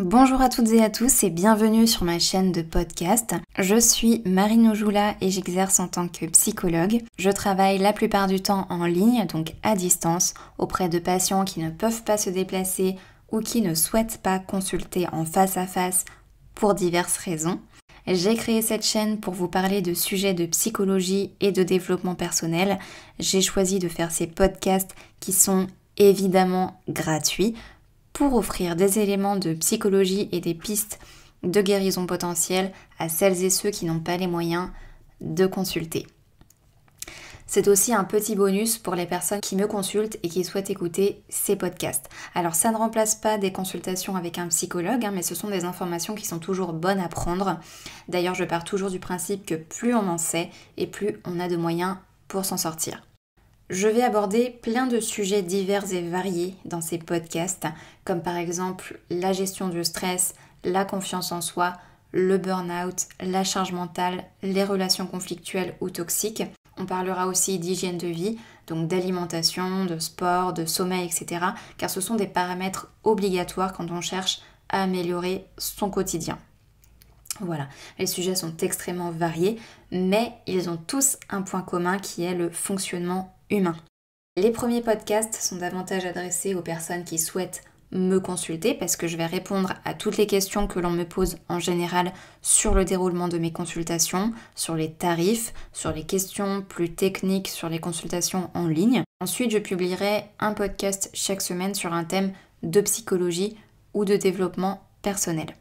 Bonjour à toutes et à tous et bienvenue sur ma chaîne de podcast. Je suis Marine Ojoula et j'exerce en tant que psychologue. Je travaille la plupart du temps en ligne, donc à distance, auprès de patients qui ne peuvent pas se déplacer ou qui ne souhaitent pas consulter en face à face pour diverses raisons. J'ai créé cette chaîne pour vous parler de sujets de psychologie et de développement personnel. J'ai choisi de faire ces podcasts qui sont évidemment gratuits pour offrir des éléments de psychologie et des pistes de guérison potentielle à celles et ceux qui n'ont pas les moyens de consulter. C'est aussi un petit bonus pour les personnes qui me consultent et qui souhaitent écouter ces podcasts. Alors ça ne remplace pas des consultations avec un psychologue, hein, mais ce sont des informations qui sont toujours bonnes à prendre. D'ailleurs, je pars toujours du principe que plus on en sait et plus on a de moyens pour s'en sortir. Je vais aborder plein de sujets divers et variés dans ces podcasts, comme par exemple la gestion du stress, la confiance en soi, le burn-out, la charge mentale, les relations conflictuelles ou toxiques. On parlera aussi d'hygiène de vie, donc d'alimentation, de sport, de sommeil, etc. Car ce sont des paramètres obligatoires quand on cherche à améliorer son quotidien. Voilà, les sujets sont extrêmement variés, mais ils ont tous un point commun qui est le fonctionnement humain. Les premiers podcasts sont davantage adressés aux personnes qui souhaitent me consulter parce que je vais répondre à toutes les questions que l'on me pose en général sur le déroulement de mes consultations, sur les tarifs, sur les questions plus techniques sur les consultations en ligne. Ensuite, je publierai un podcast chaque semaine sur un thème de psychologie ou de développement personnel.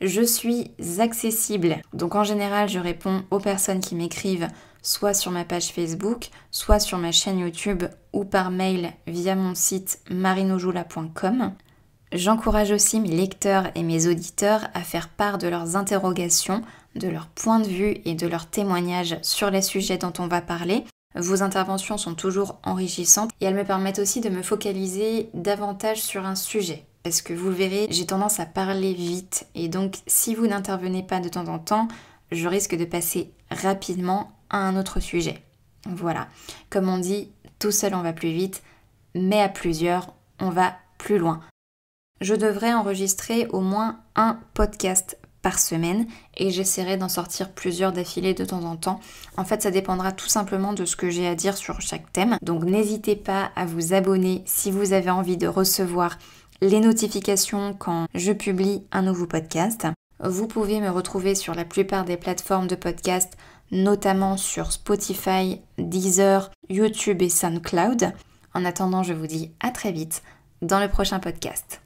Je suis accessible, donc en général je réponds aux personnes qui m'écrivent soit sur ma page Facebook, soit sur ma chaîne YouTube ou par mail via mon site marinojoula.com. J'encourage aussi mes lecteurs et mes auditeurs à faire part de leurs interrogations, de leurs points de vue et de leurs témoignages sur les sujets dont on va parler. Vos interventions sont toujours enrichissantes et elles me permettent aussi de me focaliser davantage sur un sujet. Parce que vous le verrez, j'ai tendance à parler vite et donc si vous n'intervenez pas de temps en temps, je risque de passer rapidement à un autre sujet. Voilà, comme on dit, tout seul on va plus vite, mais à plusieurs on va plus loin. Je devrais enregistrer au moins un podcast par semaine et j'essaierai d'en sortir plusieurs d'affilée de temps en temps. En fait, ça dépendra tout simplement de ce que j'ai à dire sur chaque thème. Donc n'hésitez pas à vous abonner si vous avez envie de recevoir les notifications quand je publie un nouveau podcast. Vous pouvez me retrouver sur la plupart des plateformes de podcast, notamment sur Spotify, Deezer, YouTube et SoundCloud. En attendant, je vous dis à très vite dans le prochain podcast.